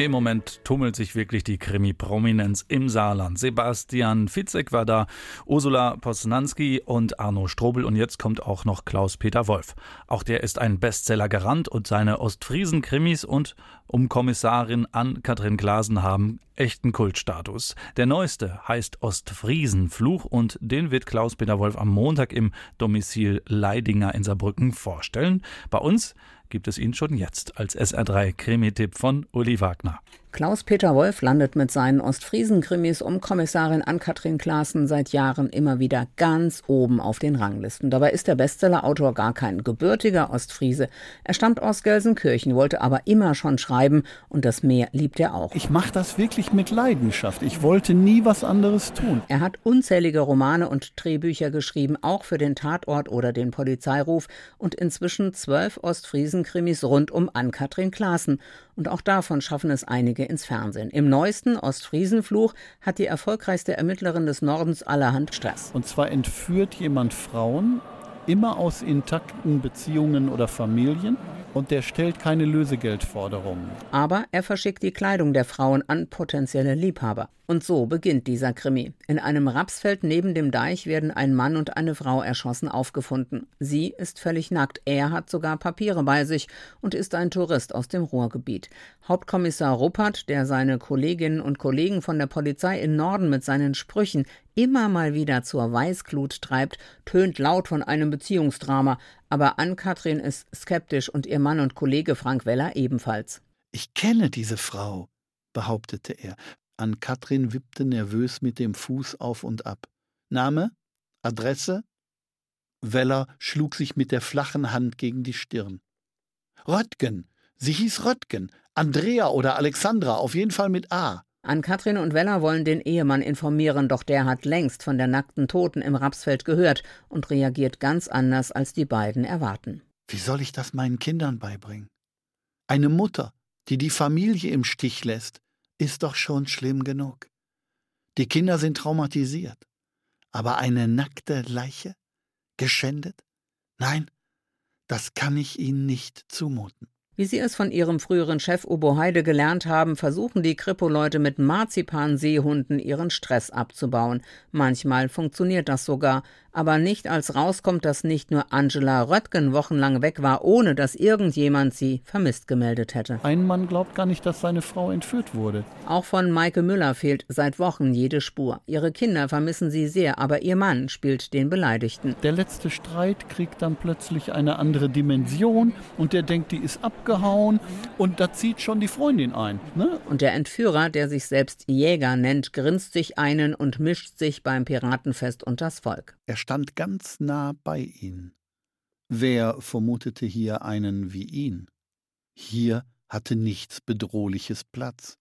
Im Moment tummelt sich wirklich die Krimi-Prominenz im Saarland. Sebastian Fitzek war da, Ursula Posnanski und Arno Strobel und jetzt kommt auch noch Klaus-Peter Wolf. Auch der ist ein Bestseller-Garant und seine Ostfriesen-Krimis und um Kommissarin Ann-Kathrin Glasen haben echten Kultstatus. Der neueste heißt Ostfriesenfluch und den wird Klaus-Peter Wolf am Montag im Domizil Leidinger in Saarbrücken vorstellen. Bei uns gibt es ihn schon jetzt als SR3 Krimi-Tipp von Uli Wagner. Klaus-Peter Wolf landet mit seinen Ostfriesen-Krimis um Kommissarin Ann-Kathrin Klaassen seit Jahren immer wieder ganz oben auf den Ranglisten. Dabei ist der Bestsellerautor gar kein gebürtiger Ostfriese. Er stammt aus Gelsenkirchen, wollte aber immer schon schreiben und das Meer liebt er auch. Ich mache das wirklich mit Leidenschaft. Ich wollte nie was anderes tun. Er hat unzählige Romane und Drehbücher geschrieben, auch für den Tatort oder den Polizeiruf und inzwischen zwölf Ostfriesen-Krimis rund um Ann-Kathrin Klaassen. Und auch davon schaffen es einige ins Fernsehen. Im neuesten Ostfriesenfluch hat die erfolgreichste Ermittlerin des Nordens allerhand Stress. Und zwar entführt jemand Frauen, immer aus intakten Beziehungen oder Familien und der stellt keine Lösegeldforderungen. Aber er verschickt die Kleidung der Frauen an potenzielle Liebhaber. Und so beginnt dieser Krimi. In einem Rapsfeld neben dem Deich werden ein Mann und eine Frau erschossen aufgefunden. Sie ist völlig nackt, er hat sogar Papiere bei sich und ist ein Tourist aus dem Ruhrgebiet. Hauptkommissar Ruppert, der seine Kolleginnen und Kollegen von der Polizei in Norden mit seinen Sprüchen immer mal wieder zur Weißglut treibt, tönt laut von einem Beziehungsdrama, aber Ann-Kathrin ist skeptisch und ihr Mann und Kollege Frank Weller ebenfalls. Ich kenne diese Frau, behauptete er. Ann-Kathrin wippte nervös mit dem Fuß auf und ab. Name? Adresse? Weller schlug sich mit der flachen Hand gegen die Stirn. Röttgen. Sie hieß Röttgen. Andrea oder Alexandra, auf jeden Fall mit A. Ann-Kathrin und Weller wollen den Ehemann informieren, doch der hat längst von der nackten Toten im Rapsfeld gehört und reagiert ganz anders, als die beiden erwarten. Wie soll ich das meinen Kindern beibringen? Eine Mutter, die die Familie im Stich lässt, ist doch schon schlimm genug. Die Kinder sind traumatisiert. Aber eine nackte Leiche? Geschändet? Nein, das kann ich ihnen nicht zumuten. Wie sie es von ihrem früheren Chef Obo Heide gelernt haben, versuchen die Kripo-Leute mit Marzipan-Seehunden ihren Stress abzubauen. Manchmal funktioniert das sogar, aber nicht als rauskommt, dass nicht nur Angela Röttgen wochenlang weg war, ohne dass irgendjemand sie vermisst gemeldet hätte. Ein Mann glaubt gar nicht, dass seine Frau entführt wurde. Auch von Maike Müller fehlt seit Wochen jede Spur. Ihre Kinder vermissen sie sehr, aber ihr Mann spielt den Beleidigten. Der letzte Streit kriegt dann plötzlich eine andere Dimension und der denkt, die ist abgehauen und da zieht schon die Freundin ein. Ne? Und der Entführer, der sich selbst Jäger nennt, grinst sich einen und mischt sich beim Piratenfest unters Volk. Er stand ganz nah bei ihnen. Wer vermutete hier einen wie ihn? Hier hatte nichts Bedrohliches Platz.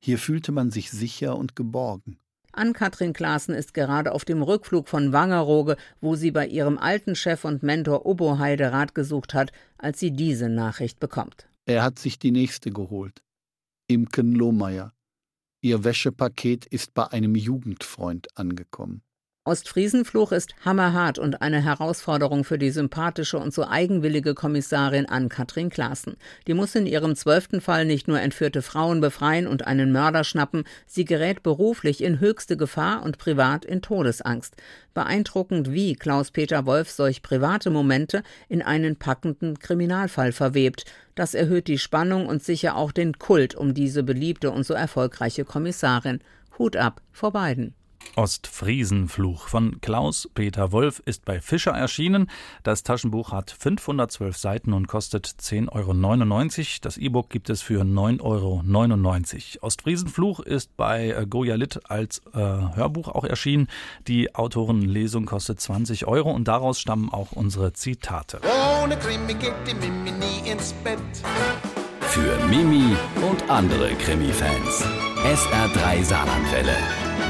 Hier fühlte man sich sicher und geborgen. Ann-Kathrin Klaassen ist gerade auf dem Rückflug von Wangerooge, wo sie bei ihrem alten Chef und Mentor Obo Heide Rat gesucht hat, als sie diese Nachricht bekommt. Er hat sich die nächste geholt. Imken Lohmeier. Ihr Wäschepaket ist bei einem Jugendfreund angekommen. Ostfriesenfluch ist hammerhart und eine Herausforderung für die sympathische und so eigenwillige Kommissarin Ann-Kathrin Klaassen. Die muss in ihrem zwölften Fall nicht nur entführte Frauen befreien und einen Mörder schnappen, sie gerät beruflich in höchste Gefahr und privat in Todesangst. Beeindruckend, wie Klaus-Peter Wolf solch private Momente in einen packenden Kriminalfall verwebt. Das erhöht die Spannung und sicher auch den Kult um diese beliebte und so erfolgreiche Kommissarin. Hut ab vor beiden. Ostfriesenfluch von Klaus-Peter Wolf ist bei Fischer erschienen. Das Taschenbuch hat 512 Seiten und kostet 10,99 Euro. Das E-Book gibt es für 9,99 Euro. Ostfriesenfluch ist bei äh, Goya Litt als äh, Hörbuch auch erschienen. Die Autorenlesung kostet 20 Euro und daraus stammen auch unsere Zitate. Ohne Krimi geht die Mimi nie ins Bett. Für Mimi und andere Krimi-Fans. SR3 Saarlandwelle.